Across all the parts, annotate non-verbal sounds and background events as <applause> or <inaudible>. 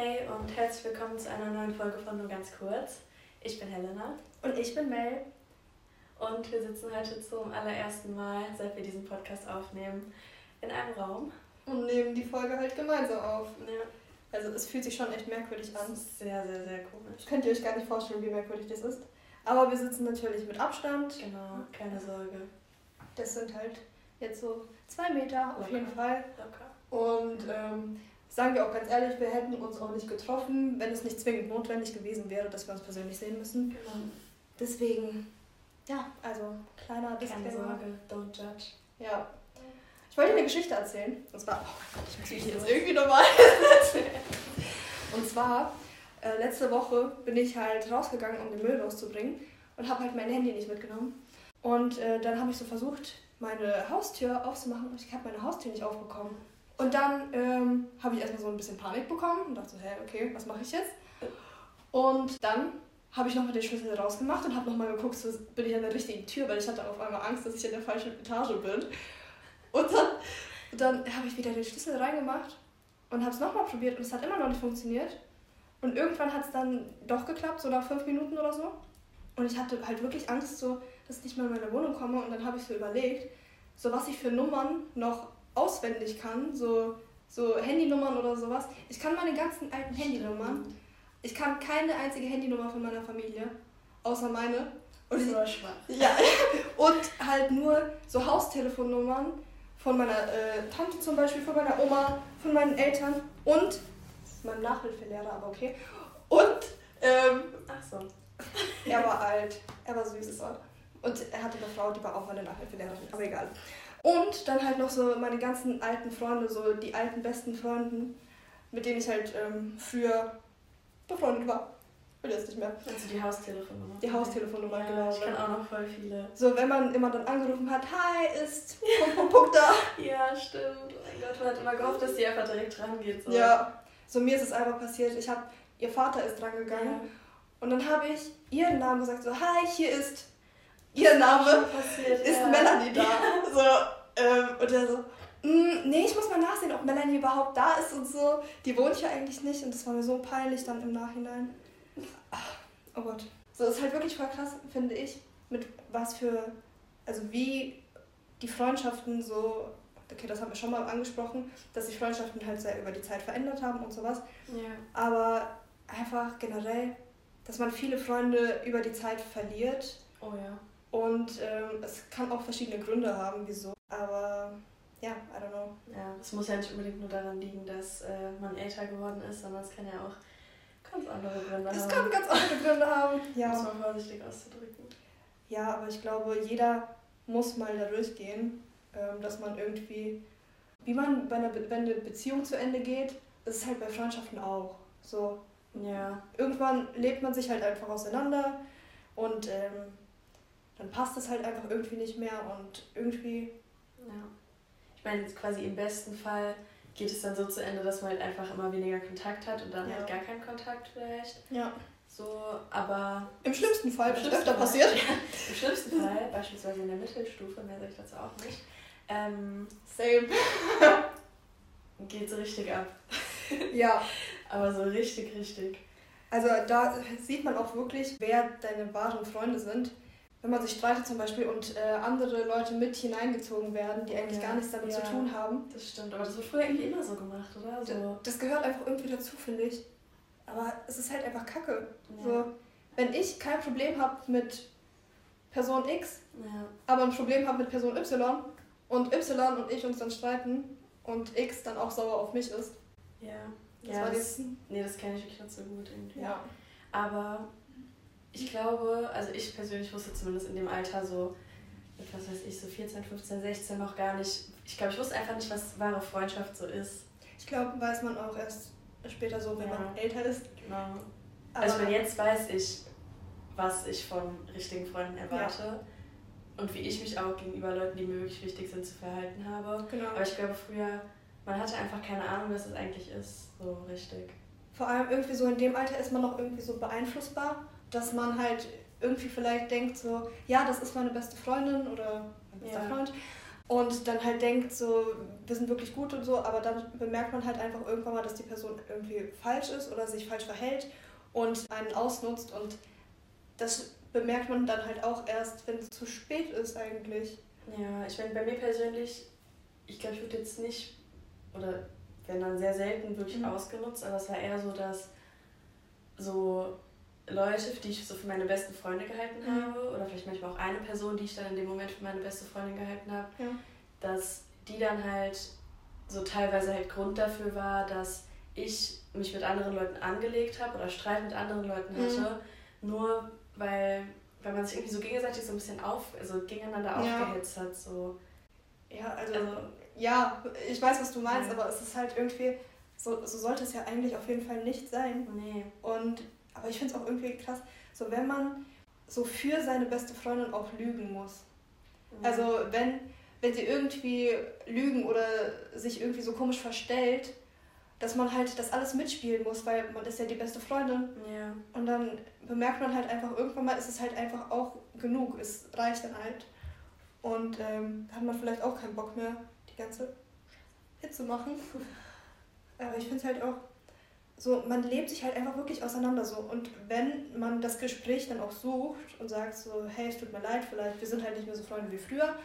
Hey und herzlich willkommen zu einer neuen Folge von Nur ganz kurz. Ich bin Helena. Und ich bin Mel. Und wir sitzen heute zum allerersten Mal, seit wir diesen Podcast aufnehmen, in einem Raum. Und nehmen die Folge halt gemeinsam auf. Ja. Also es fühlt sich schon echt merkwürdig an. Sehr, sehr, sehr komisch. Könnt ihr euch gar nicht vorstellen, wie merkwürdig das ist. Aber wir sitzen natürlich mit Abstand. Genau, keine Sorge. Das sind halt jetzt so zwei Meter auf Locker. jeden Fall. Locker. Und ähm, sagen wir auch ganz ehrlich, wir hätten uns auch nicht getroffen, wenn es nicht zwingend notwendig gewesen wäre, dass wir uns persönlich sehen müssen. Genau. Deswegen, ja, also kleiner Keine Disclaimer. Sorge, don't judge. Ja. Ich wollte dir eine Geschichte erzählen. Und zwar, oh mein Gott, ich muss mich jetzt irgendwie nochmal <laughs> Und zwar, äh, letzte Woche bin ich halt rausgegangen, um den Müll rauszubringen und habe halt mein Handy nicht mitgenommen. Und äh, dann habe ich so versucht, meine Haustür aufzumachen und ich habe meine Haustür nicht aufbekommen. Und dann ähm, habe ich erstmal so ein bisschen Panik bekommen und dachte so, hä, okay, was mache ich jetzt? Und dann habe ich nochmal den Schlüssel rausgemacht und habe nochmal geguckt, so bin ich an der richtigen Tür, weil ich hatte auf einmal Angst, dass ich in der falschen Etage bin. Und dann, dann habe ich wieder den Schlüssel reingemacht und habe es nochmal probiert und es hat immer noch nicht funktioniert. Und irgendwann hat es dann doch geklappt, so nach fünf Minuten oder so. Und ich hatte halt wirklich Angst, so, dass ich nicht mehr in meine Wohnung komme. Und dann habe ich so überlegt, so was ich für Nummern noch auswendig kann, so, so Handynummern oder sowas. Ich kann meine ganzen alten Handynummern. Ich kann keine einzige Handynummer von meiner Familie, außer meine. Und So schwach. <laughs> ja, und halt nur so Haustelefonnummern von meiner äh, Tante zum Beispiel, von meiner Oma, von meinen Eltern und meinem Nachhilfelehrer, aber okay. Und ähm, Ach so. er war alt, er war süß. Und er hatte eine Frau, die war auch meine Nachhilfelehrerin, aber egal. Und dann halt noch so meine ganzen alten Freunde, so die alten besten Freunden, mit denen ich halt ähm, früher befreundet war. Will jetzt nicht mehr. Also die Haustelefonnummer. Die Haustelefonnummer, ja, genau. Ich kenne auch noch voll viele. So, wenn man immer dann angerufen hat, hi, ist Punkt, Punkt, Punkt da. <laughs> Ja, stimmt. Oh mein Gott, man hat immer gehofft, dass die einfach direkt rangeht. So. Ja, so mir ist es einfach passiert. Ich habe, ihr Vater ist dran gegangen und dann habe ich ihren Namen gesagt, so, hi, hier ist ihr Name, passiert, ist ja. Melanie da. So, ähm, und er so, "Mm, nee, ich muss mal nachsehen, ob Melanie überhaupt da ist und so. Die wohnt hier eigentlich nicht und das war mir so peinlich dann im Nachhinein. Ach, Oh Gott. So, ist halt wirklich voll krass, finde ich, mit was für, also wie die Freundschaften so, okay, das haben wir schon mal angesprochen, dass sich Freundschaften halt sehr über die Zeit verändert haben und sowas. Ja. Aber einfach generell, dass man viele Freunde über die Zeit verliert Oh ja. Und ähm, es kann auch verschiedene Gründe haben, wieso. Aber ja, I don't know. Ja, es muss ja nicht unbedingt nur daran liegen, dass äh, man älter geworden ist, sondern es kann ja auch ganz andere Gründe Es haben. kann ganz andere Gründe haben. Um es Ja. mal vorsichtig auszudrücken. ja, aber ich glaube, jeder muss mal da durchgehen, ähm, dass man irgendwie, wie man bei einer, Be wenn eine Beziehung zu Ende geht, ist es halt bei Freundschaften auch. So, Ja, irgendwann lebt man sich halt einfach auseinander und ähm, dann passt es halt einfach irgendwie nicht mehr und irgendwie, ja. Ich meine, jetzt quasi im besten Fall geht es dann so zu Ende, dass man halt einfach immer weniger Kontakt hat und dann Ja. halt gar keinen Kontakt vielleicht. ja. So, aber Im schlimmsten Fall, Im schlimmsten öfter Fall. passiert. <laughs> im schlimmsten Fall, beispielsweise in der Mittelstufe, mehr sage ich dazu auch nicht, ähm, Same. <laughs> geht so richtig ab. Ja, <laughs> Aber so richtig, richtig. also da sieht man auch wirklich, wer deine wahren Freunde sind. Wenn man sich streitet zum Beispiel und äh, andere Leute mit hineingezogen werden, die eigentlich Ja, gar nichts damit ja. zu tun haben. Das stimmt, aber das wird früher irgendwie immer so gemacht, oder? So. Das gehört einfach irgendwie dazu, finde ich. Aber es ist halt einfach kacke. Ja. So, wenn ich kein Problem habe mit Person X, aber ein Problem habe mit Person Y und Y und ich uns dann streiten und X dann auch sauer auf mich ist. Ja. Das ja war das, nee, das kenne ich wirklich nicht so gut irgendwie. ja. Aber ich glaube, also ich persönlich wusste zumindest in dem Alter so, was weiß ich, so 14, 15, 16 noch gar nicht. Ich glaube, ich wusste einfach nicht, was wahre Freundschaft so ist. Ich glaube, weiß man auch erst später so, wenn Ja. man älter ist. Genau. Aber Also ich meine, jetzt weiß ich, was ich von richtigen Freunden erwarte. Und wie ich mich auch gegenüber Leuten, die mir wirklich wichtig sind, zu verhalten habe. genau. Aber ich glaube, früher, man hatte einfach keine Ahnung, was es eigentlich ist, so richtig. Vor allem irgendwie so in dem Alter ist man noch irgendwie so beeinflussbar, dass man halt irgendwie vielleicht denkt so, ja, das ist meine beste Freundin oder mein bester Ja. Freund. und dann halt denkt, so, wir sind wirklich gut und so, aber dann bemerkt man halt einfach irgendwann mal, dass die Person irgendwie falsch ist oder sich falsch verhält und einen ausnutzt und das bemerkt man dann halt auch erst, wenn es zu spät ist eigentlich. Ja, ich meine, bei mir persönlich, ich glaube, ich würde jetzt nicht, oder wenn dann sehr selten wirklich mhm. ausgenutzt, aber es war eher so, dass so Leute, die ich so für meine besten Freunde gehalten mhm. habe, oder vielleicht manchmal auch eine Person, die ich dann in dem Moment für meine beste Freundin gehalten habe, ja. dass die dann halt so teilweise halt Grund dafür war, dass ich mich mit anderen Leuten angelegt habe oder Streit mit anderen Leuten mhm. hatte, mhm. nur weil, weil man sich irgendwie so gegenseitig so ein bisschen auf, also gegeneinander ja. aufgehetzt hat. So. Ja, also, also, ja, ich weiß, was du meinst, ja. aber es ist halt irgendwie, so, so sollte es ja eigentlich auf jeden Fall nicht sein. Nee. Und, aber ich finde es auch irgendwie krass, so wenn man so für seine beste Freundin auch lügen muss. Ja. Also wenn, wenn sie irgendwie lügen oder sich irgendwie so komisch verstellt, dass man halt das alles mitspielen muss, weil man ist ja die beste Freundin. Ja. Und dann bemerkt man halt einfach, irgendwann mal ist es halt einfach auch genug. Es reicht dann halt. Und ähm, hat man vielleicht auch keinen Bock mehr, die ganze Hit zu machen. <laughs> Aber ich finde es halt auch so, man lebt sich halt einfach wirklich auseinander so. Und wenn man das Gespräch dann auch sucht und sagt so, hey, es tut mir leid, vielleicht, wir sind halt nicht mehr so Freunde wie früher, ja.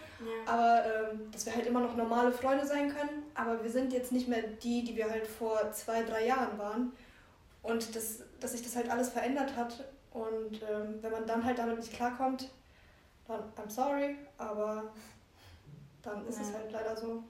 aber ähm, dass wir halt immer noch normale Freunde sein können, aber wir sind jetzt nicht mehr die, die wir halt vor zwei, drei Jahren waren. Und das, dass sich das halt alles verändert hat. Und ähm, wenn man dann halt damit nicht klarkommt, dann I'm sorry, aber dann ist ja. es halt leider so.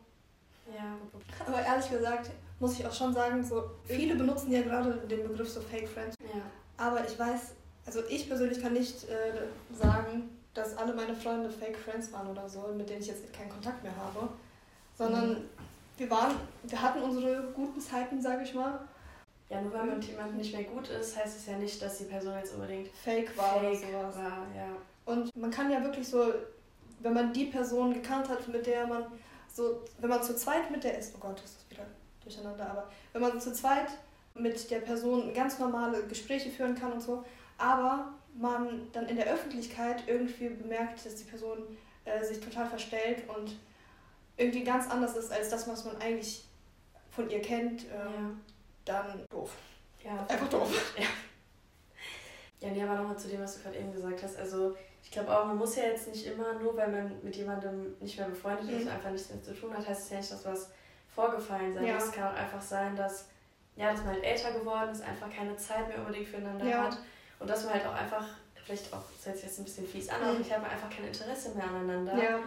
Ja. Aber ehrlich gesagt, muss ich auch schon sagen, so viele benutzen ja gerade den Begriff so Fake Friends. Ja. Aber ich weiß, also ich persönlich kann nicht äh, sagen, dass alle meine Freunde Fake Friends waren oder so, mit denen ich jetzt keinen Kontakt mehr habe. Sondern mhm. wir waren, wir hatten unsere guten Zeiten, sage ich mal. Ja, nur weil man mit jemandem nicht mehr gut ist, heißt es ja nicht, dass die Person jetzt unbedingt fake war fake oder sowas. War, ja. Und man kann ja wirklich so, wenn man die Person gekannt hat, mit der man so, wenn man zu zweit mit der ist, oh Gott, das ist wieder durcheinander, aber wenn man zu zweit mit der Person ganz normale Gespräche führen kann und so, aber man dann in der Öffentlichkeit irgendwie bemerkt, dass die Person äh, sich total verstellt und irgendwie ganz anders ist als das, was man eigentlich von ihr kennt, äh, ja. dann doof. Ja, einfach doof. <laughs> Ja. Ja, nee, aber nochmal zu dem, was du gerade eben gesagt hast. Also ich glaube auch, man muss ja jetzt nicht immer, nur weil man mit jemandem nicht mehr befreundet ist mhm. und einfach nichts mehr zu tun hat, heißt es ja nicht, dass was vorgefallen sein ja. Es kann auch einfach sein, dass, ja, dass man halt älter geworden ist, einfach keine Zeit mehr unbedingt füreinander ja. hat und dass man halt auch einfach, vielleicht auch, das hört sich jetzt ein bisschen fies an, aber mhm. ich habe einfach kein Interesse mehr aneinander. Ja.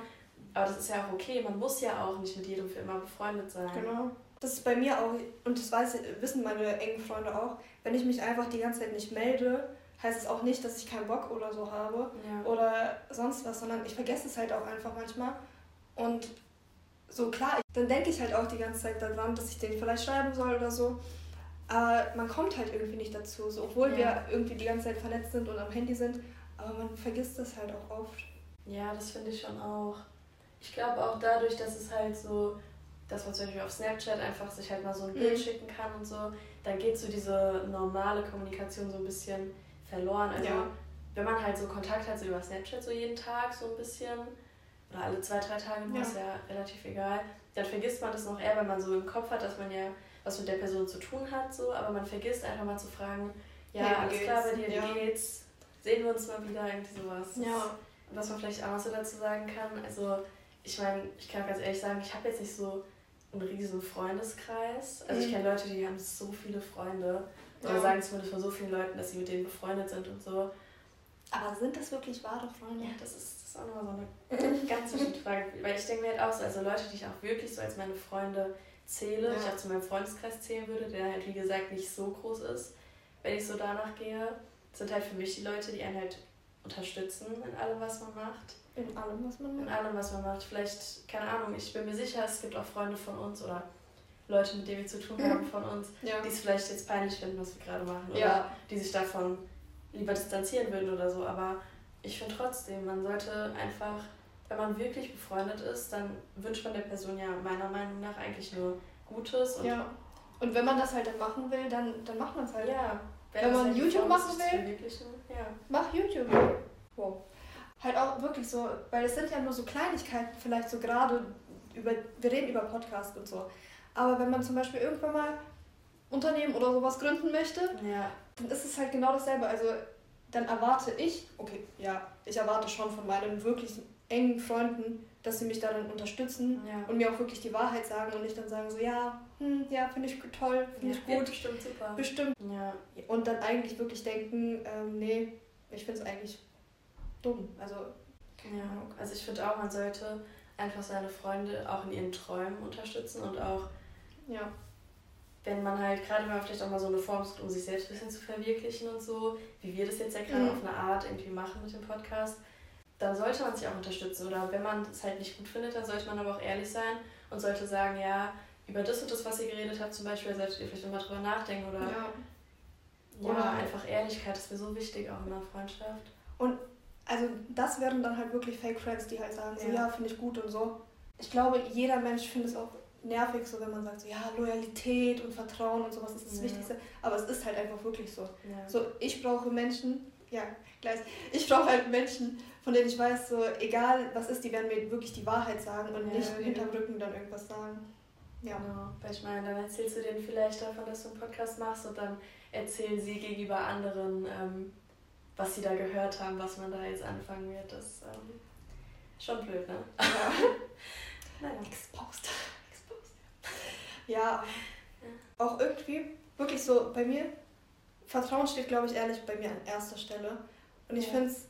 Aber das ist ja auch okay, man muss ja auch nicht mit jedem für immer befreundet sein. Genau. Das ist bei mir auch, und das weiß, wissen meine engen Freunde auch, wenn ich mich einfach die ganze Zeit nicht melde, heißt es auch nicht, dass ich keinen Bock oder so habe ja. oder sonst was, sondern ich vergesse es halt auch einfach manchmal. Und so klar, dann denke ich halt auch die ganze Zeit daran, dass ich den vielleicht schreiben soll oder so. Aber man kommt halt irgendwie nicht dazu, so, obwohl ja. wir irgendwie die ganze Zeit vernetzt sind und am Handy sind. Aber man vergisst das halt auch oft. Ja, das finde ich schon auch. Ich glaube auch dadurch, dass es halt so, dass man zum Beispiel auf Snapchat einfach sich halt mal so ein Bild mhm. schicken kann und so, dann geht so diese normale Kommunikation so ein bisschen verloren. Also ja. wenn man halt so Kontakt hat, so über Snapchat so jeden Tag so ein bisschen, oder alle zwei, drei Tage, ja. ist ja relativ egal, dann vergisst man das noch eher, wenn man so im Kopf hat, dass man ja was mit der Person zu tun hat, so, aber man vergisst einfach mal zu fragen, ja, hey, alles klar bei dir, wie geht's? Sehen wir uns mal wieder, irgendwie sowas. Ja. Und was man vielleicht auch noch so dazu sagen kann, also ich meine, ich kann ganz ehrlich sagen, ich habe jetzt nicht so einen riesen Freundeskreis. Also ich mhm. kenne Leute, die haben so viele Freunde. Oder ja. sagen zumindest von so vielen Leuten, dass sie mit denen befreundet sind und so. Aber sind das wirklich wahre Freunde? Ja, das ist, ist auch nochmal so eine ganz wichtige <laughs> Frage. Weil ich denke mir halt auch so, also Leute, die ich auch wirklich so als meine Freunde zähle, ja. ich auch zu meinem Freundeskreis zählen würde, der halt wie gesagt nicht so groß ist, wenn ich so danach gehe, sind halt für mich die Leute, die einen halt unterstützen in allem, was man macht. In allem, was man macht? In allem, was man macht. Vielleicht, keine Ahnung, ich bin mir sicher, es gibt auch Freunde von uns oder Leute, mit denen wir zu tun haben <laughs> von uns, ja. die es vielleicht jetzt peinlich finden, was wir gerade machen. Oder ja. die sich davon lieber distanzieren würden oder so. Aber ich finde trotzdem, man sollte einfach, wenn man wirklich befreundet ist, dann wünscht man der Person ja meiner Meinung nach eigentlich nur Gutes. Und ja. Und wenn man das halt dann machen will, dann, dann macht man es halt. Ja. Wenn, wenn man halt YouTube machen will, ja. mach YouTube. Wow. Halt auch wirklich so, weil es sind ja nur so Kleinigkeiten, vielleicht so gerade über, wir reden über Podcast und so. Aber wenn man zum Beispiel irgendwann mal Unternehmen oder sowas gründen möchte, Ja. dann ist es halt genau dasselbe. Also dann erwarte ich, okay, ja, ich erwarte schon von meinen wirklich engen Freunden, dass sie mich darin unterstützen Ja. und mir auch wirklich die Wahrheit sagen und nicht dann sagen so, ja, hm, ja, finde ich toll, finde ich Wird gut, bestimmt super. bestimmt. Ja. Und dann eigentlich wirklich denken, ähm, nee, ich finde es eigentlich dumm. Also, Ja, also ich finde auch, man sollte einfach seine Freunde auch in ihren Träumen unterstützen und auch, ja. Wenn man halt, gerade wenn man vielleicht auch mal so eine Form sucht, um sich selbst ein bisschen zu verwirklichen und so, wie wir das jetzt ja gerade Mhm. auf eine Art irgendwie machen mit dem Podcast, dann sollte man sich auch unterstützen. Oder wenn man es halt nicht gut findet, dann sollte man aber auch ehrlich sein und sollte sagen, ja, über das und das, was ihr geredet habt, zum Beispiel, solltet ihr vielleicht nochmal drüber nachdenken oder ja. ja, Oder- einfach Ehrlichkeit ist mir so wichtig, auch in einer Freundschaft. Also das wären dann halt wirklich Fake Friends, die halt sagen, so, Ja. ja, finde ich gut und so. Ich glaube, jeder Mensch findet es auch nervig, so wenn man sagt, so, ja, Loyalität und Vertrauen und sowas ist das Ja. Wichtigste. Aber es ist halt einfach wirklich so. Ja. So, ich brauche Menschen, ja, gleich, ich brauche halt Menschen, von denen ich weiß, so, egal was ist, die werden mir wirklich die Wahrheit sagen und Ja, nicht okay. hinterm Rücken dann irgendwas sagen. Ja. Genau, weil ich meine, dann erzählst du denen vielleicht davon, dass du einen Podcast machst und dann erzählen sie gegenüber anderen, ähm, was sie da gehört haben, was man da jetzt anfangen wird. Das ist ähm, schon blöd, ne? ja. <laughs> Naja. Exposed. Ja, auch irgendwie, wirklich so bei mir, Vertrauen steht, glaube ich, ehrlich bei mir an erster Stelle. Und ich Ja. finde es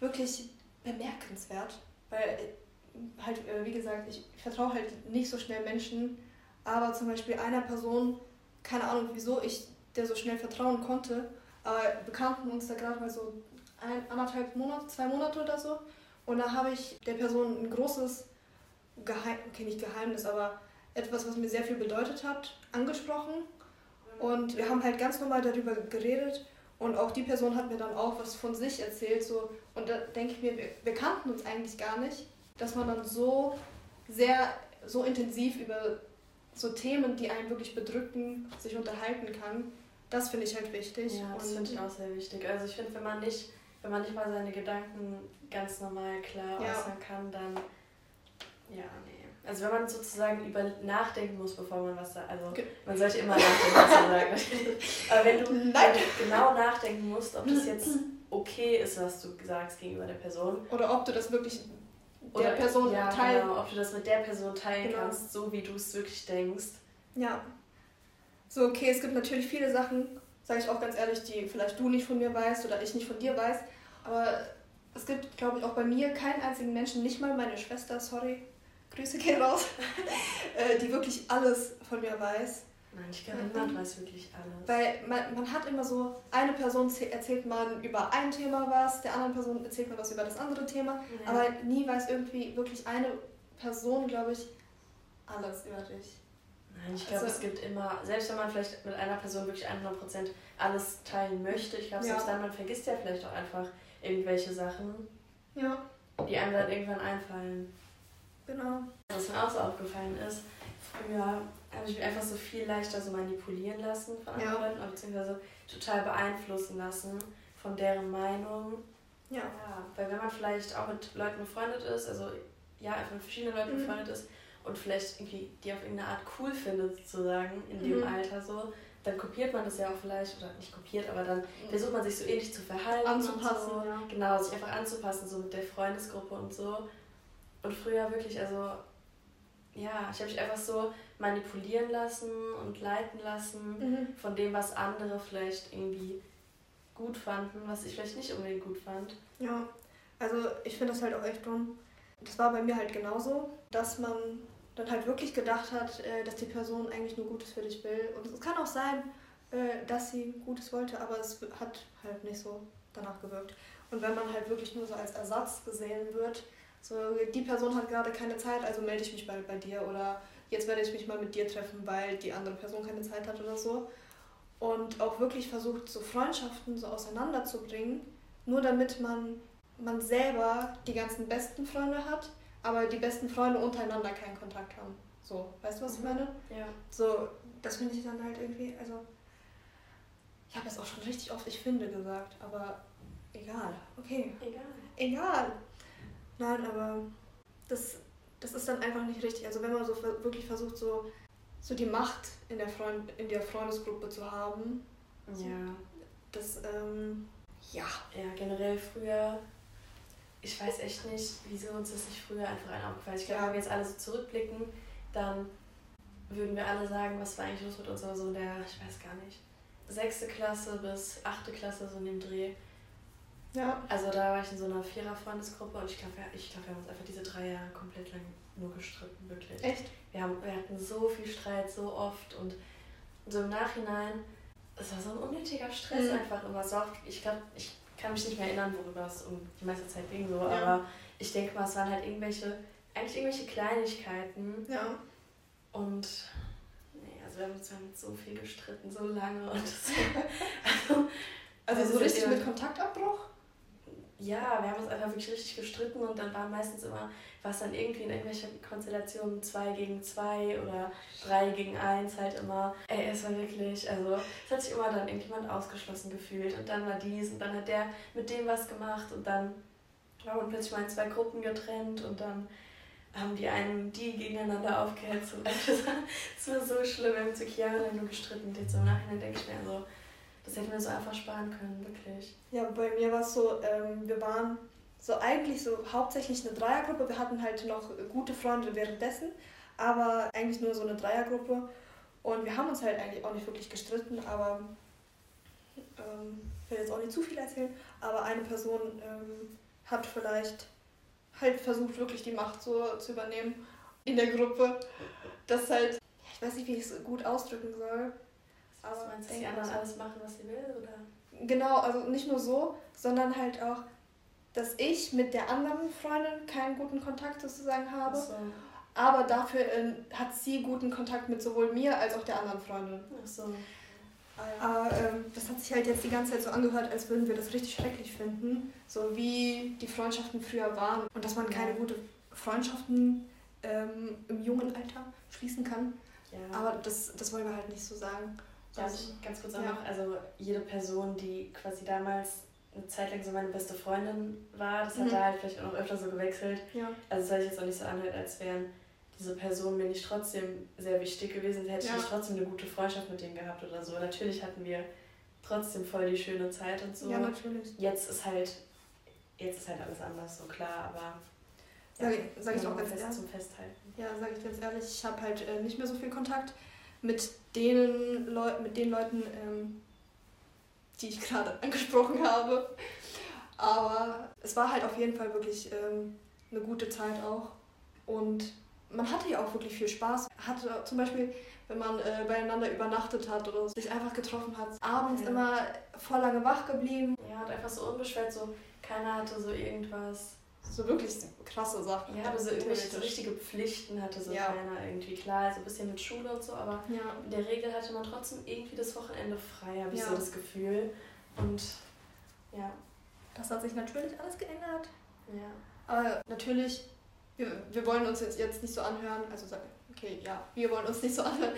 wirklich bemerkenswert, weil äh, halt, äh, wie gesagt, ich vertraue halt nicht so schnell Menschen, aber zum Beispiel einer Person, keine Ahnung, wieso ich der so schnell vertrauen konnte, aber wir kannten uns da gerade mal so ein, anderthalb Monate, zwei Monate oder so. Und da habe ich der Person ein großes Geheim, okay, nicht Geheimnis, aber etwas, was mir sehr viel bedeutet hat, angesprochen. Und wir haben halt ganz normal darüber geredet. Und auch die Person hat mir dann auch was von sich erzählt. So. Und da denke ich mir, wir, wir kannten uns eigentlich gar nicht, dass man dann so sehr, so intensiv über so Themen, die einen wirklich bedrücken, sich unterhalten kann. Das finde ich halt wichtig. Ja, das finde ich auch sehr wichtig. Also ich finde, wenn man nicht, wenn man nicht mal seine Gedanken ganz normal klar Ja. äußern kann, dann. Also wenn man sozusagen über nachdenken muss, bevor man was sagt. Also Ge- man sollte immer nachdenken, was man sagt. <laughs> Aber wenn du, wenn du genau nachdenken musst, ob das jetzt okay ist, was du sagst gegenüber der Person. Oder ob du das wirklich der Oder Person ja, teilen Genau, ob du das mit der Person teilen Genau. kannst, so wie du es wirklich denkst. Ja. So, okay, es gibt natürlich viele Sachen, sage ich auch ganz ehrlich, die vielleicht du nicht von mir weißt oder ich nicht von dir weiß. Aber es gibt, glaube ich, auch bei mir keinen einzigen Menschen, nicht mal meine Schwester, sorry, Grüße gehen raus, <laughs> äh, die wirklich alles von mir weiß. Nein, ich glaube, Mhm. niemand weiß wirklich alles. Weil man, man hat immer so, eine Person zäh- erzählt man über ein Thema was, der anderen Person erzählt man was über das andere Thema. Ja. Aber nie weiß irgendwie wirklich eine Person, glaube ich, alles über dich. Nein, ich glaube, Also- es gibt immer, selbst wenn man vielleicht mit einer Person wirklich 100% alles teilen möchte, ich glaube, Ja. selbst dann, man vergisst ja vielleicht auch einfach irgendwelche Sachen, Ja, die einem dann irgendwann einfallen. Genau. Was mir auch so aufgefallen ist, früher habe ich mich einfach so viel leichter so manipulieren lassen von anderen Ja. Leuten, beziehungsweise total beeinflussen lassen von deren Meinung. Ja. Ja, weil wenn man vielleicht auch mit Leuten befreundet ist, also ja, einfach mit verschiedenen Leuten Mhm. befreundet ist und vielleicht irgendwie die auf irgendeine Art cool findet, sozusagen, in dem Mhm. Alter so, dann kopiert man das ja auch vielleicht, oder nicht kopiert, aber dann versucht man sich so ähnlich zu verhalten. Anzupassen, Und so. ja. Genau, sich einfach anzupassen, so mit der Freundesgruppe und so. Und früher wirklich, also, ja, ich habe mich einfach so manipulieren lassen und leiten lassen Mhm. von dem, was andere vielleicht irgendwie gut fanden, was ich vielleicht nicht unbedingt gut fand. Ja, also ich finde das halt auch echt dumm. Das war bei mir halt genauso, dass man dann halt wirklich gedacht hat, äh, dass die Person eigentlich nur Gutes für dich will. Und es kann auch sein, äh, dass sie Gutes wollte, aber es hat halt nicht so danach gewirkt. Und wenn man halt wirklich nur so als Ersatz gesehen wird, so die Person hat gerade keine Zeit, also melde ich mich bald bei dir oder jetzt werde ich mich mal mit dir treffen, weil die andere Person keine Zeit hat oder so. Und auch wirklich versucht, so Freundschaften so auseinanderzubringen, nur damit man, man selber die ganzen besten Freunde hat, aber die besten Freunde untereinander keinen Kontakt haben. So, weißt du, was ich Mhm. meine? Ja. So, das finde ich dann halt irgendwie, also ich habe es auch schon richtig oft ich finde gesagt, aber Egal, okay. Egal. Egal. Nein, aber das, das ist dann einfach nicht richtig. Also wenn man so wirklich versucht, so, so die Macht in der, Freund, in der Freundesgruppe zu haben, Ja. das, ähm, ja. Ja, generell früher, ich weiß echt nicht, wieso uns das nicht früher einfach ein aufgefallen ist. Ich glaube, Ja. wenn wir jetzt alle so zurückblicken, dann würden wir alle sagen, was war eigentlich los mit uns, aber so in der, ich weiß gar nicht, sechste Klasse bis achte Klasse, so in dem Dreh. Ja. Also da war ich in so einer Vierer-Freundesgruppe und ich glaube, wir, ich glaub, wir haben uns einfach diese drei Jahre komplett lang nur gestritten, wirklich. Echt? Wir, haben, wir hatten so viel Streit, so oft und so im Nachhinein, es war so ein unnötiger Stress Mhm. einfach immer. War auch, ich glaube, ich kann mich nicht mehr erinnern, worüber es um die meiste Zeit ging, so, Ja. aber ich denke mal, es waren halt irgendwelche, eigentlich irgendwelche Kleinigkeiten Ja. und nee, also wir haben uns damit so viel gestritten, so lange und <laughs> das, also, Also Also so so richtig mit Kontaktabbruch? Ja, wir haben uns einfach wirklich richtig gestritten und dann war meistens immer, war es dann irgendwie in irgendwelchen Konstellationen 2 gegen 2 oder 3 gegen 1 halt immer. Ey, es war wirklich, also es hat sich immer dann irgendjemand ausgeschlossen gefühlt und dann war dies und dann hat der mit dem was gemacht und dann war man plötzlich mal in zwei Gruppen getrennt und dann haben die einen die gegeneinander aufgehetzt und es war, so schlimm, wir haben uns wirklich jahrelang nur gestritten und jetzt im Nachhinein denke ich mir so, das hätten wir so einfach sparen können, wirklich. Ja, bei mir war es so, ähm, wir waren so eigentlich so hauptsächlich eine Dreiergruppe. Wir hatten halt noch gute Freunde währenddessen, aber eigentlich nur so eine Dreiergruppe. Und wir haben uns halt eigentlich auch nicht wirklich gestritten, aber ähm, ich will jetzt auch nicht zu viel erzählen, aber eine Person ähm, hat vielleicht halt versucht, wirklich die Macht so zu übernehmen in der Gruppe. Das halt, ich weiß nicht, wie ich es gut ausdrücken soll. Aber meinst du, dass die denk anderen mal so. alles machen, was sie will, oder? Genau, also nicht nur so, sondern halt auch, dass ich mit der anderen Freundin keinen guten Kontakt sozusagen habe. So. Aber dafür äh, hat sie guten Kontakt mit sowohl mir als auch der anderen Freundin. Ach so. Aber ähm, das hat sich halt jetzt die ganze Zeit so angehört, als würden wir das richtig schrecklich finden. So wie die Freundschaften früher waren. Und dass man keine Ja. gute Freundschaften ähm, im jungen Alter schließen kann. Ja. Aber das, das wollen wir halt nicht so sagen. Ja, Also, ich, ganz kurz ja. auch noch, also jede Person, die quasi damals eine Zeit lang so meine beste Freundin war, das hat Mhm. da halt vielleicht auch noch öfter so gewechselt. ja. Also soll sich jetzt auch nicht so anhört, als wären diese Personen mir nicht trotzdem sehr wichtig gewesen, hätte ich Ja. nicht trotzdem eine gute Freundschaft mit denen gehabt oder so. Natürlich hatten wir trotzdem voll die schöne Zeit und so. ja, natürlich. Jetzt ist halt, jetzt ist halt alles anders, so klar, aber Sag ich- sag ich auch ganz ehrlich. zum Festhalten. Ja, sage ich ganz ehrlich, ich habe halt äh, nicht mehr so viel Kontakt mit den, Leu mit den Leuten, ähm, die ich gerade <laughs> angesprochen habe. Aber es war halt auf jeden Fall wirklich ähm, eine gute Zeit auch. Und man hatte ja auch wirklich viel Spaß. Hatte zum Beispiel, wenn man äh, beieinander übernachtet hat oder sich einfach getroffen hat, abends Ja. immer voll lange wach geblieben. Ja, und einfach so unbeschwert, so keiner hatte so irgendwas. So wirklich krasse Sachen. Ja, aber so irgendwelche so richtige Pflichten hatte so Ja. keiner irgendwie. Klar, so ein bisschen mit Schule und so, aber Ja. in der Regel hatte man trotzdem irgendwie das Wochenende frei, habe ich Ja. so das Gefühl. Und ja, Das hat sich natürlich alles geändert. ja. Aber natürlich, wir, wir wollen uns jetzt, jetzt nicht so anhören, also okay, ja, wir wollen uns nicht so anhören, <laughs>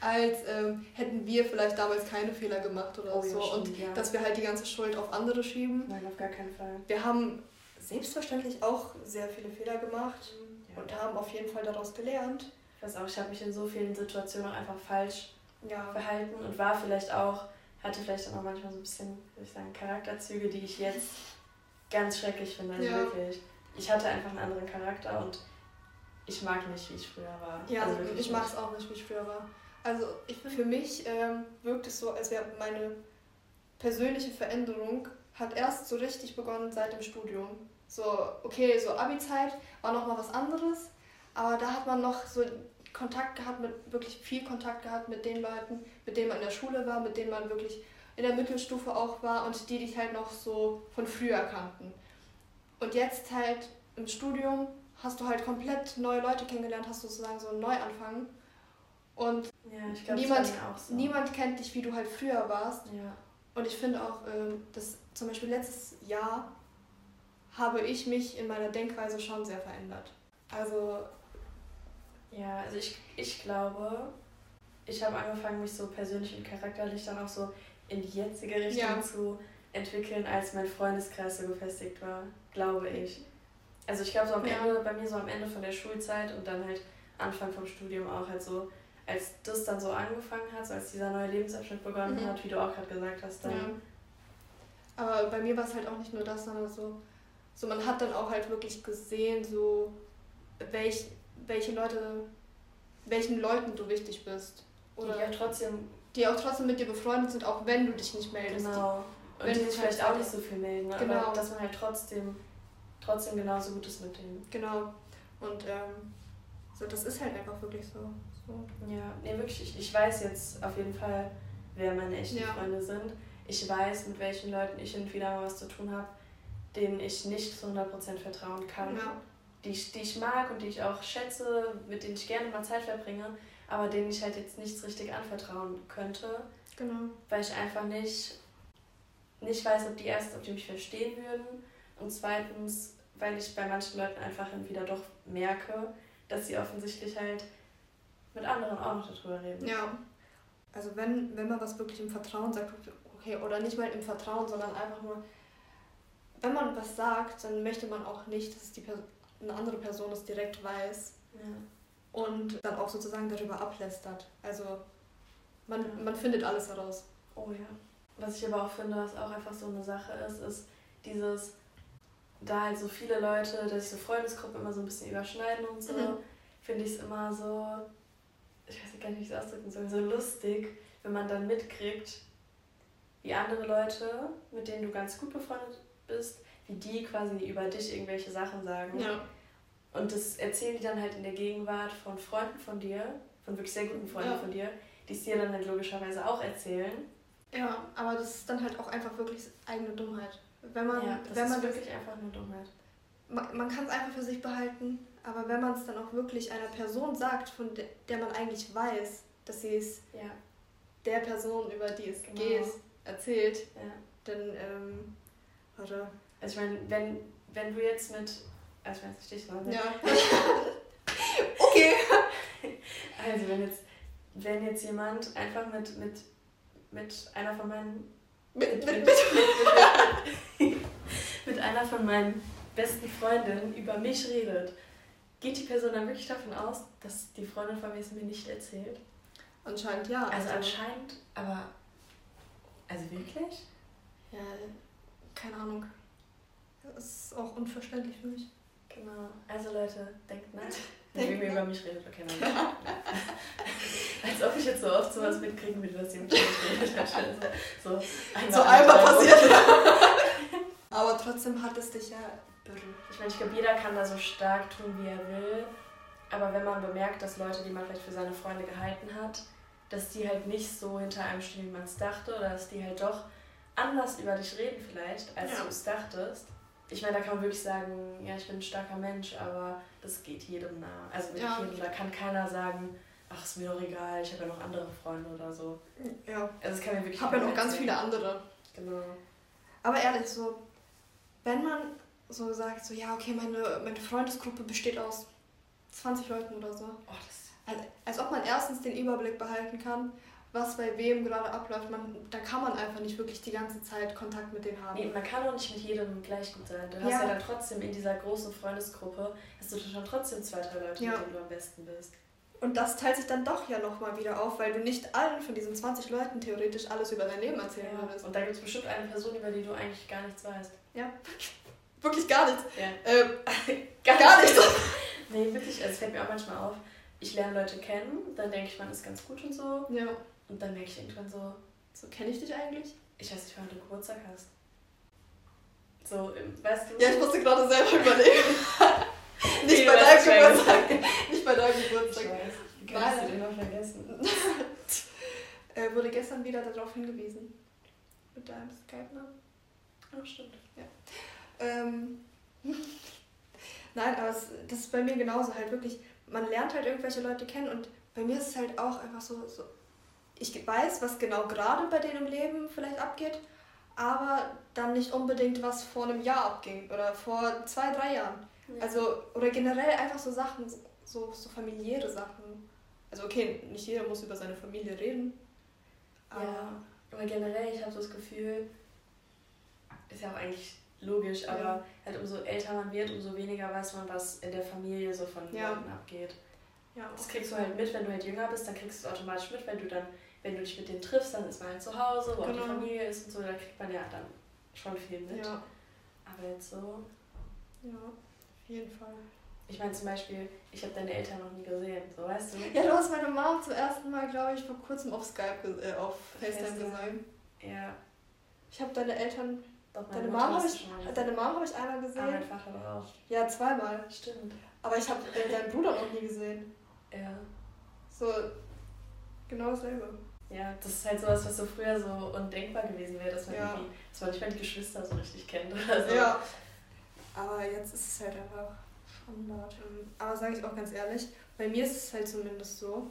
als ähm, hätten wir vielleicht damals keine Fehler gemacht oder Oh ja, so. stimmt, und ja. dass wir halt die ganze Schuld auf andere schieben. Nein, auf gar keinen Fall. Wir haben selbstverständlich auch sehr viele Fehler gemacht Ja. und haben auf jeden Fall daraus gelernt. Ich weiß auch, ich habe mich in so vielen Situationen auch einfach falsch Ja, verhalten und war vielleicht auch, hatte vielleicht dann auch manchmal so ein bisschen, würde ich sagen, Charakterzüge, die ich jetzt ganz schrecklich finde. Also Ja. wirklich. Ich hatte einfach einen anderen Charakter und ich mag nicht, wie ich früher war. ja also wirklich ich mag es auch nicht, wie ich früher war. Also ich, für mich ähm, wirkt es so, als wäre meine persönliche Veränderung hat erst so richtig begonnen seit dem Studium. So, okay, so Abi-Zeit war nochmal was anderes, aber da hat man noch so Kontakt gehabt, mit wirklich viel Kontakt gehabt mit den Leuten, mit denen man in der Schule war, mit denen man wirklich in der Mittelstufe auch war und die dich halt noch so von früher kannten. Und jetzt halt im Studium hast du halt komplett neue Leute kennengelernt, hast sozusagen so einen Neuanfang. Und Ja, ich glaube, Niemand- so. niemand kennt dich, wie du halt früher warst. Ja. Und ich finde auch, ähm, dass zum Beispiel letztes Jahr habe ich mich in meiner Denkweise schon sehr verändert. Also, Ja, also ich, ich glaube, ich habe angefangen, mich so persönlich und charakterlich dann auch so in die jetzige Richtung ja. zu entwickeln, als mein Freundeskreis so gefestigt war, glaube ich. Also ich glaube so am ja. Ende, bei mir so am Ende von der Schulzeit und dann halt Anfang vom Studium auch halt so, als das dann so angefangen hat, so als dieser neue Lebensabschnitt begonnen mhm. hat, wie du auch gerade gesagt hast, dann. Ja. Aber bei mir war es halt auch nicht nur das, sondern so, so man hat dann auch halt wirklich gesehen, so welch, welche Leute, welchen Leuten du wichtig bist. Oder die auch trotzdem. Die auch trotzdem mit dir befreundet sind, auch wenn du dich nicht meldest. Genau. Und wenn die sich vielleicht auch nicht so viel melden, ne? genau. aber dass man halt trotzdem, trotzdem genauso gut ist mit denen. Genau. Und ähm, so, das ist halt einfach wirklich so. so. Ja, nee, wirklich, ich, ich weiß jetzt auf jeden Fall, wer meine echten ja. Freunde sind. Ich weiß, mit welchen Leuten ich wieder mal was zu tun habe, denen ich nicht zu 100% vertrauen kann. Ja. Die, ich, die ich mag und die ich auch schätze, mit denen ich gerne mal Zeit verbringe, aber denen ich halt jetzt nichts richtig anvertrauen könnte. Genau. Weil ich einfach nicht, nicht weiß, ob die erst, ob die mich verstehen würden. Und zweitens, weil ich bei manchen Leuten einfach wieder doch merke, dass sie offensichtlich halt mit anderen auch noch darüber reden. Ja. Also wenn, wenn man was wirklich im Vertrauen sagt, okay, oder nicht mal im Vertrauen, sondern einfach nur, wenn man was sagt, dann möchte man auch nicht, dass die Person, eine andere Person es direkt weiß. Ja. Und dann auch sozusagen darüber ablästert. Also man, ja. man findet alles heraus. Oh ja. Was ich aber auch finde, was auch einfach so eine Sache ist, ist dieses, da halt so viele Leute, dass sich so Freundesgruppen immer so ein bisschen überschneiden und so, mhm. finde ich es immer so, ich weiß gar nicht, wie ich es ausdrücken soll, so lustig, wenn man dann mitkriegt, wie andere Leute, mit denen du ganz gut befreundet bist, wie die quasi über dich irgendwelche Sachen sagen. Ja. Und das erzählen die dann halt in der Gegenwart von Freunden von dir, von wirklich sehr guten Freunden ja. von dir, die es dir dann halt logischerweise auch erzählen. Ja, aber das ist dann halt auch einfach wirklich eigene Dummheit. Wenn man, ja, das wenn man wirklich das, einfach nur Dummheit. Man, man kann es einfach für sich behalten, aber wenn man es dann auch wirklich einer Person sagt, von der, der man eigentlich weiß, dass sie es ja. der Person, über die es genau. geht, erzählt, ja. dann, ähm, oder? Also ich meine, wenn, wenn du jetzt mit, also ich weiß nicht, ich noch, Ja. <laughs> okay. Also wenn jetzt, wenn jetzt jemand einfach mit, mit, mit einer von meinen mit, mit, mit, <laughs> mit einer von meinen besten Freundinnen über mich redet, geht die Person dann wirklich davon aus, dass die Freundin von mir es mir nicht erzählt? Anscheinend ja. Also, also anscheinend, aber. Also wirklich? Ja, keine Ahnung. Das ist auch unverständlich für mich. Genau. Also Leute, denkt nach. Wie mir über mich redet, okay, nein. <laughs> Als ob ich jetzt so oft sowas mitkriegen würde, dass jemand über mich redet. Also, <laughs> so, einmal, so einmal passiert. <laughs> Aber trotzdem hat es dich ja berührt. Ich meine, ich glaube, jeder kann da so stark tun, wie er will. Aber wenn man bemerkt, dass Leute, die man vielleicht für seine Freunde gehalten hat, dass die halt nicht so hinter einem stehen, wie man es dachte, oder dass die halt doch anders über dich reden vielleicht, als ja. du es dachtest, ich meine, da kann man wirklich sagen, ja, ich bin ein starker Mensch, aber das geht jedem nah. Also wirklich ja. jedem, da kann keiner sagen, ach, ist mir doch egal, ich habe ja noch andere Freunde oder so. Ja. Also es kann mir wirklich. Ich habe ja noch ganz viele andere. Genau. Aber ehrlich, so, wenn man so sagt, so, ja, okay, meine, meine Freundesgruppe besteht aus 20 Leuten oder so. Oh, das als, als ob man erstens den Überblick behalten kann was bei wem gerade abläuft. Man, da kann man einfach nicht wirklich die ganze Zeit Kontakt mit denen haben. Nee, man kann auch nicht mit jedem gleich gut sein. Du hast ja, ja dann trotzdem in dieser großen Freundesgruppe, hast du schon trotzdem zwei, drei Leute, ja. mit denen du am besten bist. Und das teilt sich dann doch ja nochmal wieder auf, weil du nicht allen von diesen 20 Leuten theoretisch alles über dein Leben erzählen ja. würdest. Und da gibt es bestimmt eine Person, über die du eigentlich gar nichts weißt. Ja. <laughs> wirklich gar nichts. Ja. Ähm, <laughs> gar, gar nichts. <laughs> nee, wirklich, es fällt mir auch manchmal auf. Ich lerne Leute kennen, dann denke ich, man ist ganz gut und so. Ja. Und dann merke ich irgendwann so, so kenne ich dich eigentlich? Ich weiß nicht, wann du Geburtstag hast. So, weißt du? Ja, ich musste gerade selber überlegen. <laughs> nicht nee, bei deinem Geburtstag. <laughs> nicht bei deinem Geburtstag. Ich weiß. Kannst du den noch vergessen? äh, <laughs> wurde gestern wieder darauf hingewiesen. Mit deinem Skype-Namen. Oh, stimmt. Ja. Ähm, Nein, aber es, das ist bei mir genauso halt wirklich. Man lernt halt irgendwelche Leute kennen und bei mir ist es halt auch einfach so, so ich weiß, was genau gerade bei denen im Leben vielleicht abgeht, aber dann nicht unbedingt, was vor einem Jahr abging oder vor zwei, drei Jahren. Ja. Also, oder generell einfach so Sachen, so, so familiäre Sachen. Also okay, nicht jeder muss über seine Familie reden. Aber ja. Aber generell, ich habe so das Gefühl, ist ja auch eigentlich logisch, aber ja. halt umso älter man wird, umso weniger weiß man, was in der Familie so von ja. Leuten abgeht. Ja, das kriegst du halt mit, wenn du halt jünger bist, dann kriegst du es automatisch mit, wenn du dann, wenn du dich mit denen triffst, dann ist man halt zu Hause, wo genau. auch die genau. Familie ist und so, da kriegt man ja dann schon viel mit. Ja. Aber jetzt so. Ja, auf jeden Fall. Ich meine zum Beispiel, ich habe deine Eltern noch nie gesehen, so weißt du? Ja, du hast meine Mom zum ersten Mal, glaube ich, vor kurzem auf Skype, äh, auf FaceTime gesehen. Ja. Ich habe deine Eltern doch, deine Mom habe ich, deine Mom hab ich einmal gesehen. Aber mein Vater auch. Ja, zweimal. Stimmt. Aber ich habe äh, deinen Bruder noch nie gesehen. Ja. So, genau dasselbe. Ja, das ist halt sowas, was so früher so undenkbar gewesen wäre, dass man ja. irgendwie, dass man nicht mal die Geschwister so richtig kennt oder so. Ja. Aber jetzt ist es halt einfach Standard. Aber sage ich auch ganz ehrlich, bei mir ist es halt zumindest so,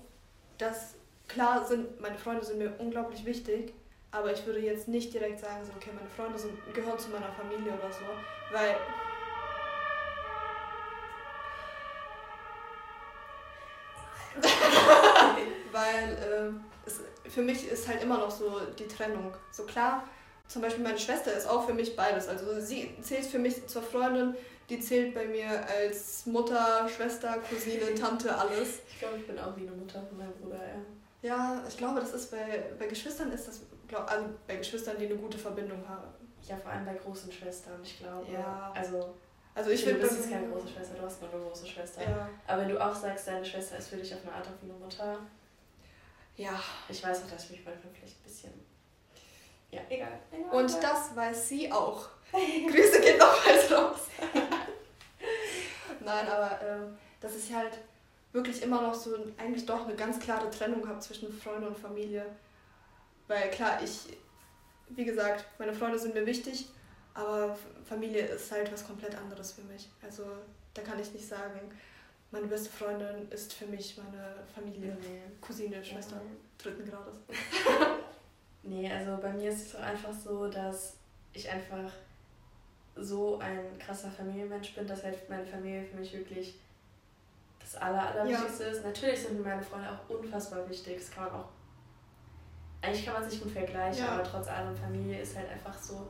dass klar sind, meine Freunde sind mir unglaublich wichtig, aber ich würde jetzt nicht direkt sagen, so, okay, meine Freunde sind, gehören zu meiner Familie oder so, weil. <laughs> weil äh, es, für mich ist halt immer noch so die Trennung. So klar, zum Beispiel meine Schwester ist auch für mich beides. Also sie zählt für mich zur Freundin, die zählt bei mir als Mutter, Schwester, Cousine, <laughs> Tante, alles. Ich glaube, ich bin auch wie eine Mutter von meinem Bruder, ja. Ja, ich glaube, das ist bei, bei Geschwistern ist das glaub, also bei Geschwistern, die eine gute Verbindung haben. Ja, vor allem bei großen Schwestern, ich glaube. Ja. Also, also ich finde. Du bist keine große Schwester, du hast nur eine große Schwester. Ja. Aber wenn du auch sagst, deine Schwester ist für dich auf eine Art auch wie eine Mutter. Ja. Ich weiß auch, dass ich mich manchmal vielleicht ein bisschen. Ja, egal. egal Und egal. das weiß sie auch. <laughs> Grüße geht nochmals raus. Nein, aber ähm, das ist halt wirklich immer noch so eigentlich doch eine ganz klare Trennung habe zwischen Freunde und Familie. Weil klar, ich, wie gesagt, meine Freunde sind mir wichtig, aber Familie ist halt was komplett anderes für mich. Also da kann ich nicht sagen, meine beste Freundin ist für mich meine Familie, nee. Cousine, Schwester ja. dritten Grades. <laughs> nee, also bei mir ist es einfach so, dass ich einfach so ein krasser Familienmensch bin, dass halt meine Familie für mich wirklich das Aller, Allerwichtigste ja. ist. Natürlich sind meine Freunde auch unfassbar wichtig. Das kann man auch eigentlich kann man sich gut vergleichen, ja. aber trotz allem Familie ist halt einfach so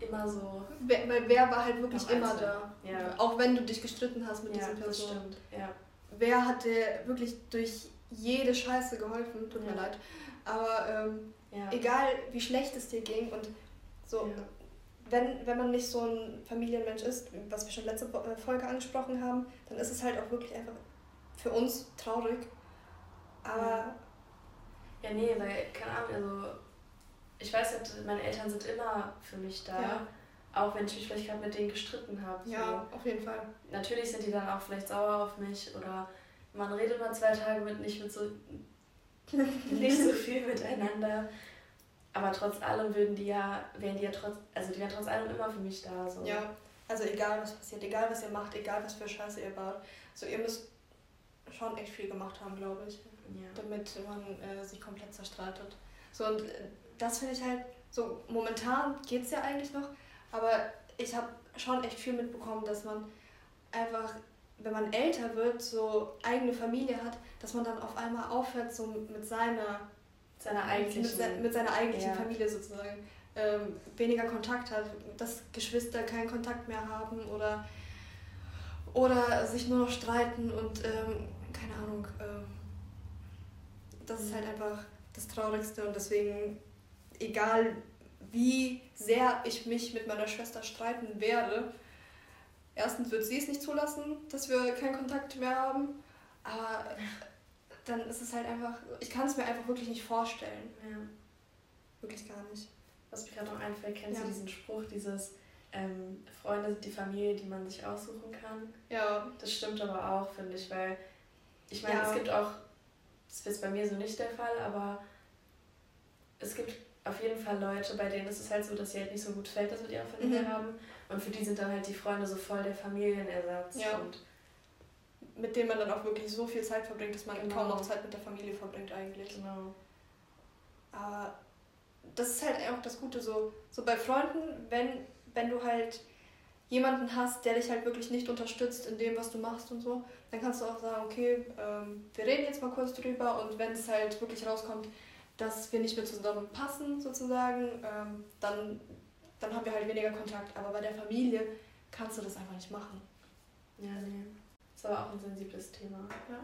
immer so. Wer, weil wer war halt wirklich immer da? Ja. Auch wenn du dich gestritten hast mit ja, diesen Personen. Das stimmt. Ja. Wer hat dir wirklich durch jede Scheiße geholfen? Tut mir leid. Aber ähm, egal wie schlecht es dir ging und so. Wenn, wenn man nicht so ein Familienmensch ist, was wir schon letzte äh, Folge angesprochen haben, dann ist es halt auch wirklich einfach für uns traurig. Aber ja, nee, weil, keine Ahnung, also ich weiß halt, meine Eltern sind immer für mich da. Ja. Auch wenn ich mich vielleicht gerade mit denen gestritten habe. So. Ja, auf jeden Fall. Natürlich sind die dann auch vielleicht sauer auf mich oder man redet mal zwei Tage mit nicht mit so nicht so <laughs> viel miteinander. Aber trotz allem würden die ja, wären die ja trotz, also die wären trotz allem immer für mich da. So. Ja, also egal was passiert, egal was ihr macht, egal was für Scheiße ihr baut. So ihr müsst schon echt viel gemacht haben, glaube ich ja. damit man äh, sich komplett zerstreitet. So, und äh, das finde ich halt, so momentan geht es ja eigentlich noch, aber ich habe schon echt viel mitbekommen, dass man einfach, wenn man älter wird, so eigene Familie hat, dass man dann auf einmal aufhört, so mit seiner, seiner eigentlichen, mit, se mit seiner eigentlichen ja. Familie sozusagen ähm, weniger Kontakt hat, dass Geschwister keinen Kontakt mehr haben oder, oder sich nur noch streiten und ähm, keine Ahnung. Ähm, das ist halt einfach das Traurigste und deswegen, egal wie sehr ich mich mit meiner Schwester streiten werde, erstens wird sie es nicht zulassen, dass wir keinen Kontakt mehr haben, aber dann ist es halt einfach, ich kann es mir einfach wirklich nicht vorstellen. Ja. Wirklich gar nicht. Was mir gerade noch einfällt, kennst ja. du diesen Spruch, dieses ähm, Freunde sind die Familie, die man sich aussuchen kann? Ja. Das stimmt aber auch, finde ich, weil ich meine, ja. es gibt auch das ist bei mir so nicht der Fall, aber es gibt auf jeden Fall Leute, bei denen ist es halt so, dass sie halt nicht so gut Verhältnis mit ihrer Familie mhm. haben. Und für die sind dann halt die Freunde so voll der Familienersatz. Ja. Und mit denen man dann auch wirklich so viel Zeit verbringt, dass man genau. kaum noch Zeit mit der Familie verbringt eigentlich. Genau. Aber das ist halt auch das Gute so, so bei Freunden, wenn, wenn du halt jemanden hast, der dich halt wirklich nicht unterstützt in dem, was du machst und so, dann kannst du auch sagen, okay, ähm, wir reden jetzt mal kurz drüber und wenn es halt wirklich rauskommt, dass wir nicht mehr zusammen passen, sozusagen, ähm, dann, dann haben wir halt weniger Kontakt. Aber bei der Familie kannst du das einfach nicht machen. Ja, nee. Das war auch ein sensibles Thema. Ja.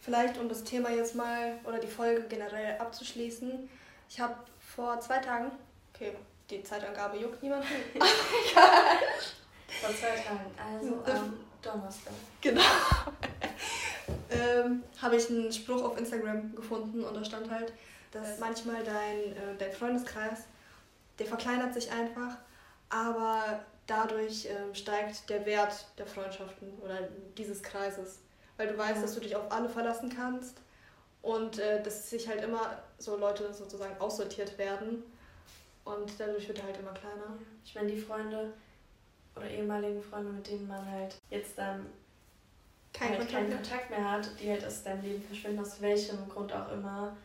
Vielleicht, um das Thema jetzt mal oder die Folge generell abzuschließen. Ich habe vor zwei Tagen, okay, die Zeitangabe juckt niemanden. Egal. <laughs> <laughs> Vor zwei Tagen, also am Donnerstag. Genau. <laughs> ähm, habe ich einen Spruch auf Instagram gefunden und da stand halt, dass manchmal dein, äh, dein Freundeskreis, der verkleinert sich einfach, aber dadurch äh, steigt der Wert der Freundschaften oder dieses Kreises. Weil du weißt, dass du dich auf alle verlassen kannst und äh, dass sich halt immer so Leute sozusagen aussortiert werden und dadurch wird er halt immer kleiner. Ich meine, die Freunde oder ehemaligen Freunde, mit denen man halt jetzt dann Kein halt Kontakt keinen Kontakt mehr hat, die halt aus deinem Leben verschwinden, aus welchem Grund auch immer.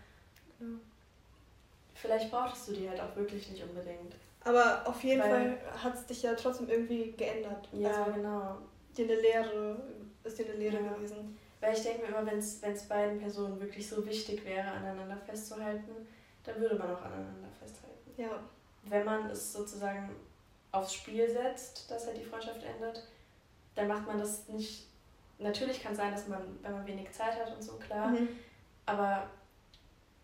Ja. Vielleicht brauchtest du die halt auch wirklich nicht unbedingt. Aber auf jeden Weil, Fall hat es dich ja trotzdem irgendwie geändert. Ja, also, genau. Dir eine Lehre, ist dir eine Lehre ja. gewesen. Weil ich denke mir immer, wenn es beiden Personen wirklich so wichtig wäre, aneinander festzuhalten, dann würde man auch aneinander festhalten. Ja. Wenn man es sozusagen aufs Spiel setzt, dass halt die Freundschaft endet, dann macht man das nicht. Natürlich kann es sein, dass man, wenn man wenig Zeit hat und so, klar. Mhm. Aber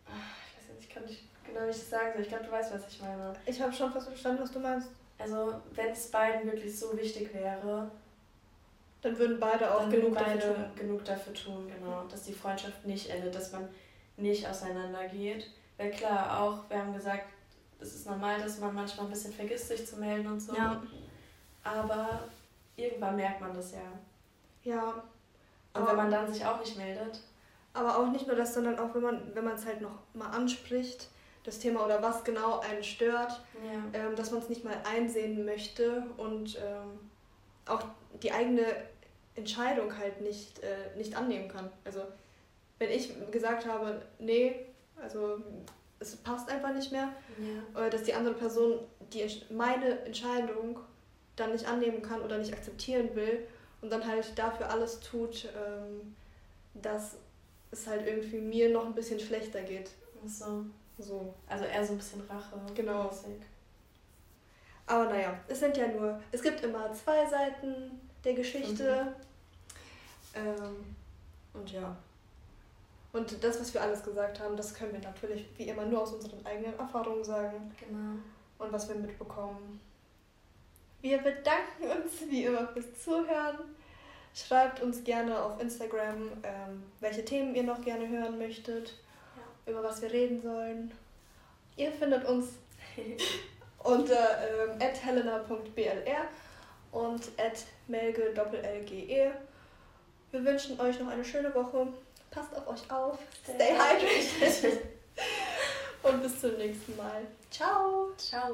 ich weiß nicht, ich kann nicht genau das sagen. Ich glaube, du weißt, was ich meine. Ich habe schon fast verstanden, was du meinst. Also, wenn es beiden wirklich so wichtig wäre, dann würden beide auch genug beide dafür tun. genug dafür tun, genau. Dass die Freundschaft nicht endet, dass man nicht auseinandergeht. Weil klar, auch, wir haben gesagt, es ist normal, dass man manchmal ein bisschen vergisst, sich zu melden und so. Ja. Aber irgendwann merkt man das ja. Ja. Und wenn man dann sich auch nicht meldet. Aber auch nicht nur das, sondern auch wenn man wenn es halt noch mal anspricht, das Thema oder was genau einen stört, ja. ähm, dass man es nicht mal einsehen möchte und ähm, auch die eigene Entscheidung halt nicht, äh, nicht annehmen kann. Also wenn ich gesagt habe, nee, also es passt einfach nicht mehr, ja. dass die andere Person die meine Entscheidung dann nicht annehmen kann oder nicht akzeptieren will und dann halt dafür alles tut, ähm, dass es halt irgendwie mir noch ein bisschen schlechter geht. Ach so. so. Also eher so ein bisschen Rache. Genau. Aber naja, es sind ja nur, es gibt immer zwei Seiten der Geschichte. Mhm. Ähm, und ja. Und das, was wir alles gesagt haben, das können wir natürlich wie immer nur aus unseren eigenen Erfahrungen sagen. Genau. Und was wir mitbekommen. Wir bedanken uns wie immer fürs Zuhören. Schreibt uns gerne auf Instagram, ähm, welche Themen ihr noch gerne hören möchtet, ja. über was wir reden sollen. Ihr findet uns <laughs> unter ähm, helena.blr und melge.lge. Wir wünschen euch noch eine schöne Woche. Passt auf euch auf. Stay hydrated. <laughs> Und bis zum nächsten Mal. Ciao. Ciao.